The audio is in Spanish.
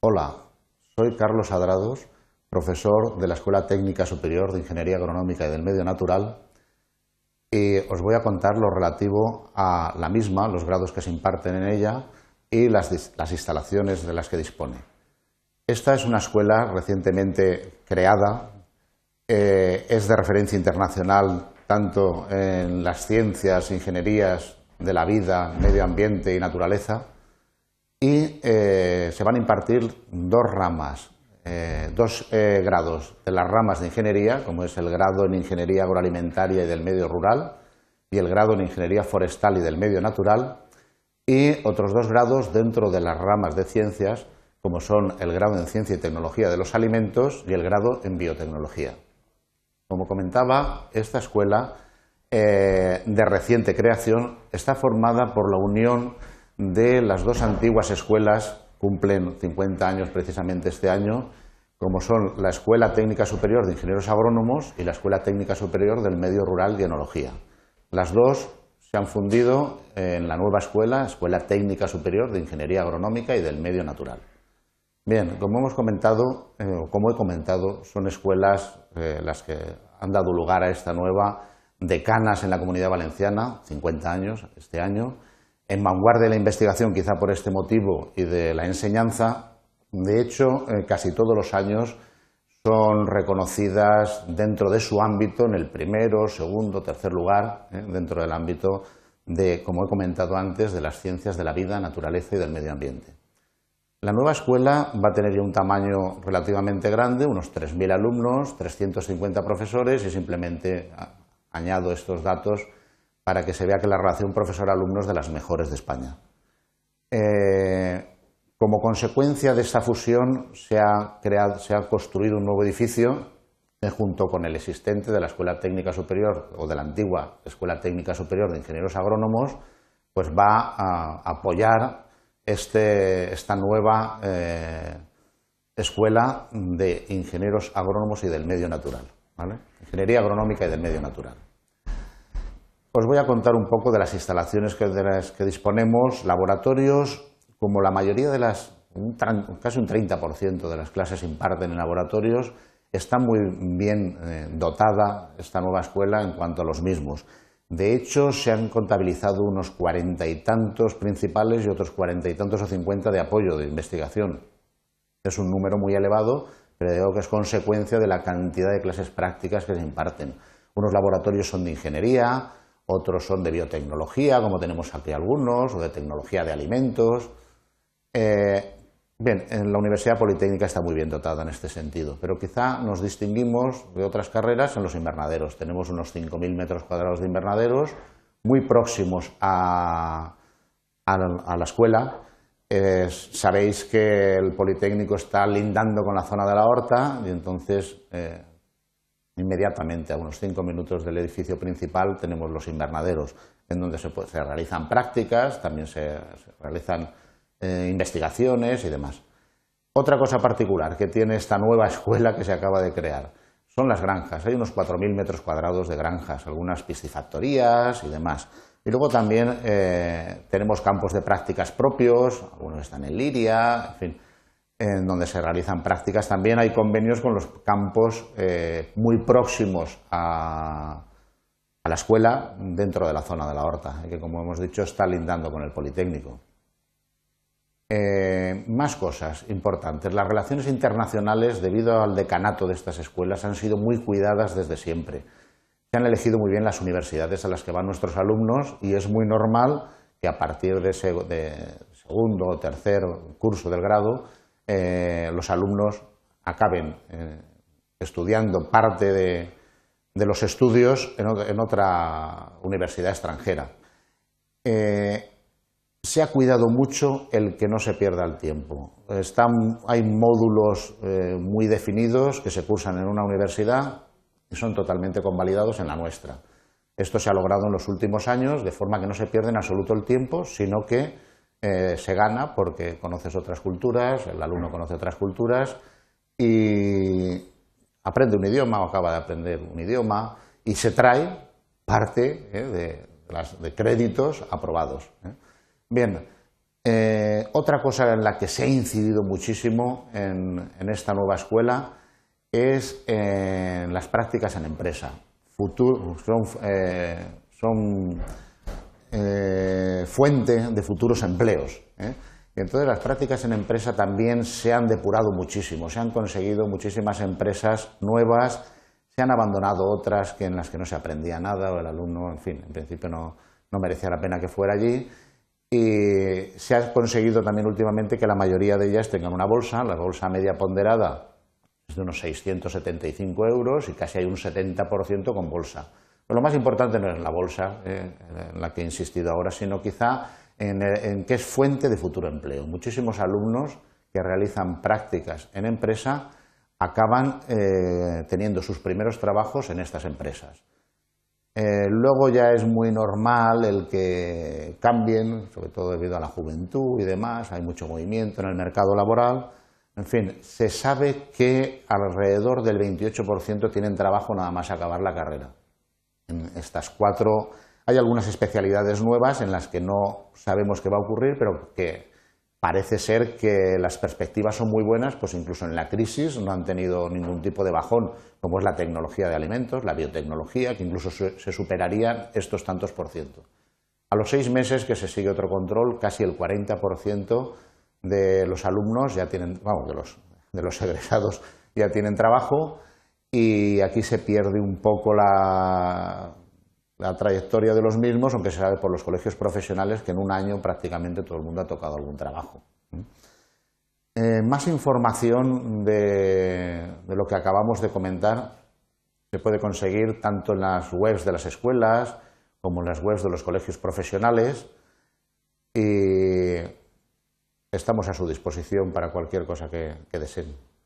Hola, soy Carlos Adrados, profesor de la Escuela Técnica Superior de Ingeniería Agronómica y del Medio Natural, y os voy a contar lo relativo a la misma, los grados que se imparten en ella y las, instalaciones de las que dispone. Esta es una escuela recientemente creada, eh, es de referencia internacional tanto en las ciencias, ingenierías de la vida, medio ambiente y naturaleza, y eh, se van a impartir dos ramas, eh, dos eh, grados de las ramas de ingeniería, como es el grado en Ingeniería Agroalimentaria y del Medio Rural y el grado en Ingeniería Forestal y del Medio Natural, y otros dos grados dentro de las ramas de ciencias, como son el grado en Ciencia y Tecnología de los Alimentos y el grado en Biotecnología. Como comentaba, esta escuela de reciente creación está formada por la unión de las dos antiguas escuelas, cumplen 50 años precisamente este año, como son la Escuela Técnica Superior de Ingenieros Agrónomos y la Escuela Técnica Superior del Medio Rural y Enología. Las dos se han fundido en la nueva escuela, Escuela Técnica Superior de Ingeniería Agronómica y del Medio Natural. Bien, como hemos comentado, eh, como he comentado, son escuelas eh, las que han dado lugar a esta nueva decanas en la Comunidad Valenciana, 50 años este año, en vanguardia de la investigación, quizá por este motivo, y de la enseñanza. De hecho, eh, casi todos los años son reconocidas dentro de su ámbito, en el primero, segundo, tercer lugar, eh, dentro del ámbito de, como he comentado antes, de las ciencias de la vida, naturaleza y del medio ambiente. La nueva escuela va a tener ya un tamaño relativamente grande, unos 3.000 alumnos, 350 profesores y simplemente añado estos datos para que se vea que la relación profesor-alumno es de las mejores de España. Eh, como consecuencia de esta fusión se ha, creado, se ha construido un nuevo edificio eh, junto con el existente de la Escuela Técnica Superior o de la antigua Escuela Técnica Superior de Ingenieros Agrónomos, pues va a apoyar este, esta nueva eh, escuela de ingenieros agrónomos y del medio natural, ingeniería agronómica y del medio natural. Os voy a contar un poco de las instalaciones que, de las que disponemos, laboratorios, como la mayoría de las, casi un 30% de las clases imparten en laboratorios, está muy bien eh, dotada esta nueva escuela en cuanto a los mismos. De hecho, se han contabilizado unos cuarenta y tantos principales y otros cuarenta y tantos o cincuenta de apoyo de investigación. Es un número muy elevado, pero digo que es consecuencia de la cantidad de clases prácticas que se imparten. Unos laboratorios son de ingeniería, otros son de biotecnología, como tenemos aquí algunos, o de tecnología de alimentos. Eh, bien, en la Universidad Politécnica está muy bien dotada en este sentido, pero quizá nos distinguimos de otras carreras en los invernaderos. Tenemos unos 5.000 metros cuadrados de invernaderos, muy próximos a, la escuela. sabéis que el Politécnico está lindando con la zona de la Horta y entonces eh, Inmediatamente, a unos cinco minutos del edificio principal, tenemos los invernaderos, en donde se, realizan prácticas, también se, realizan eh, investigaciones y demás. Otra cosa particular que tiene esta nueva escuela que se acaba de crear son las granjas. Hay unos 4.000 metros cuadrados de granjas, algunas piscifactorías y demás. Y luego también eh, tenemos campos de prácticas propios, algunos están en Liria, en fin en donde se realizan prácticas. También hay convenios con los campos eh, muy próximos a, la escuela dentro de la zona de la Horta, que como hemos dicho está lindando con el Politécnico. Eh, más cosas importantes. Las relaciones internacionales, debido al decanato de estas escuelas, han sido muy cuidadas desde siempre. Se han elegido muy bien las universidades a las que van nuestros alumnos y es muy normal que a partir de, de segundo o tercer curso del grado eh, los alumnos acaben eh, estudiando parte de, los estudios en, otra universidad extranjera. Eh, se ha cuidado mucho el que no se pierda el tiempo. hay módulos muy definidos que se cursan en una universidad y son totalmente convalidados en la nuestra. Esto se ha logrado en los últimos años de forma que no se pierde en absoluto el tiempo, sino que eh, se gana porque conoces otras culturas, el alumno conoce otras culturas y aprende un idioma o acaba de aprender un idioma y se trae parte eh, de, créditos aprobados. Eh. Bien, otra cosa en la que se ha incidido muchísimo en, esta nueva escuela es en las prácticas en empresa. son, eh, fuente de futuros empleos. Y entonces las prácticas en empresa también se han depurado muchísimo, se han conseguido muchísimas empresas nuevas, se han abandonado otras que en las que no se aprendía nada o el alumno, en fin, en principio no, no merecía la pena que fuera allí y se ha conseguido también últimamente que la mayoría de ellas tengan una bolsa, la bolsa media ponderada es de unos 675 euros y casi hay un 70% con bolsa. Lo más importante no es la bolsa eh, en la que he insistido ahora, sino quizá en, en que es fuente de futuro empleo. Muchísimos alumnos que realizan prácticas en empresa acaban eh, teniendo sus primeros trabajos en estas empresas. Eh, luego ya es muy normal el que cambien, sobre todo debido a la juventud y demás, hay mucho movimiento en el mercado laboral. En fin, se sabe que alrededor del 28% tienen trabajo nada más acabar la carrera. En estas cuatro hay algunas especialidades nuevas en las que no sabemos qué va a ocurrir, pero que Parece ser que las perspectivas son muy buenas, pues incluso en la crisis no han tenido ningún tipo de bajón, como es la tecnología de alimentos, la biotecnología, que incluso se superarían estos tantos por ciento. A los seis meses que se sigue otro control, casi el 40% de los alumnos ya tienen, vamos, de los, de los egresados ya tienen trabajo y aquí se pierde un poco la, trayectoria de los mismos, aunque se sabe por los colegios profesionales que en un año prácticamente todo el mundo ha tocado algún trabajo. Eh, más información de, lo que acabamos de comentar se puede conseguir tanto en las webs de las escuelas como en las webs de los colegios profesionales y estamos a su disposición para cualquier cosa que deseen.